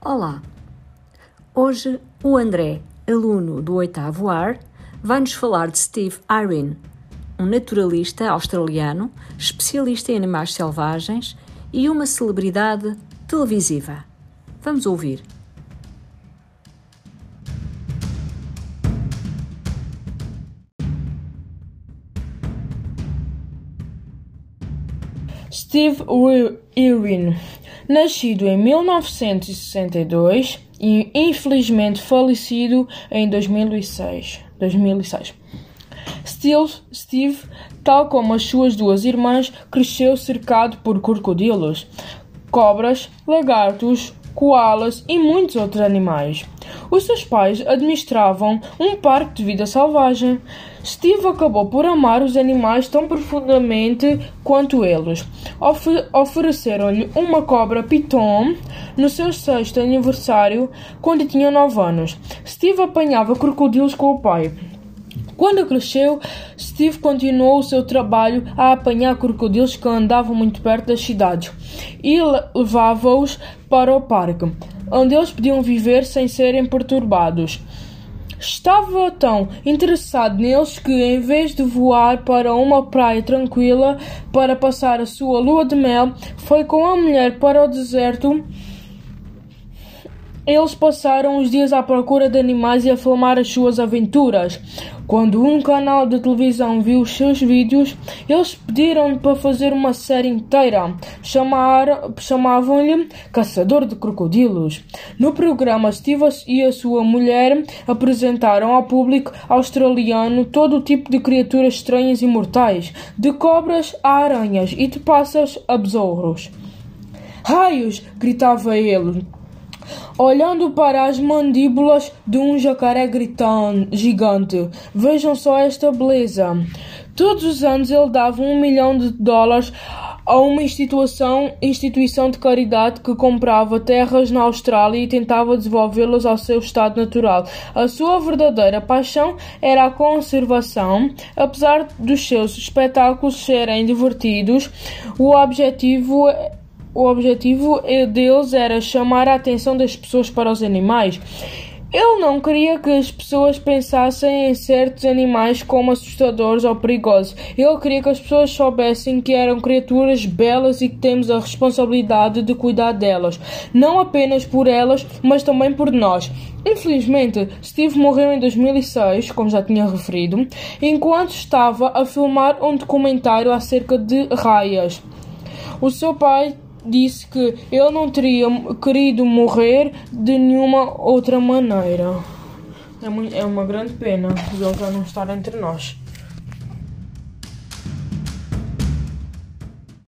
Olá! Hoje o André, aluno do oitavo AR, vai-nos falar de Steve Irwin, um naturalista australiano, especialista em animais selvagens e uma celebridade televisiva. Vamos ouvir. Steve Irwin, nascido em 1962 e infelizmente falecido em 2006. 2006. Steve, Steve, tal como as suas duas irmãs, cresceu cercado por crocodilos, cobras, lagartos, koalas e muitos outros animais. Os seus pais administravam um parque de vida selvagem. Steve acabou por amar os animais tão profundamente quanto eles. Ofe Ofereceram-lhe uma cobra piton no seu sexto aniversário, quando tinha 9 anos. Steve apanhava crocodilos com o pai. Quando cresceu, Steve continuou o seu trabalho a apanhar crocodilos que andavam muito perto das cidades e levava-os para o parque, onde eles podiam viver sem serem perturbados. Estava tão interessado neles que, em vez de voar para uma praia tranquila para passar a sua lua de mel, foi com a mulher para o deserto eles passaram os dias à procura de animais e a filmar as suas aventuras. Quando um canal de televisão viu os seus vídeos, eles pediram para fazer uma série inteira. Chamavam-lhe Caçador de Crocodilos. No programa, Steve e a sua mulher apresentaram ao público australiano todo o tipo de criaturas estranhas e mortais, de cobras a aranhas e de pássaros a besouros. Raios! gritava ele olhando para as mandíbulas de um jacaré gritante, gigante. Vejam só esta beleza. Todos os anos ele dava um milhão de dólares a uma instituição, instituição de caridade que comprava terras na Austrália e tentava devolvê-las ao seu estado natural. A sua verdadeira paixão era a conservação. Apesar dos seus espetáculos serem divertidos, o objetivo o objetivo deles era chamar a atenção das pessoas para os animais. Ele não queria que as pessoas pensassem em certos animais como assustadores ou perigosos. Ele queria que as pessoas soubessem que eram criaturas belas e que temos a responsabilidade de cuidar delas, não apenas por elas, mas também por nós. Infelizmente, Steve morreu em 2006, como já tinha referido, enquanto estava a filmar um documentário acerca de raias. O seu pai disse que ele não teria querido morrer de nenhuma outra maneira. É, é uma grande pena ele já não estar entre nós.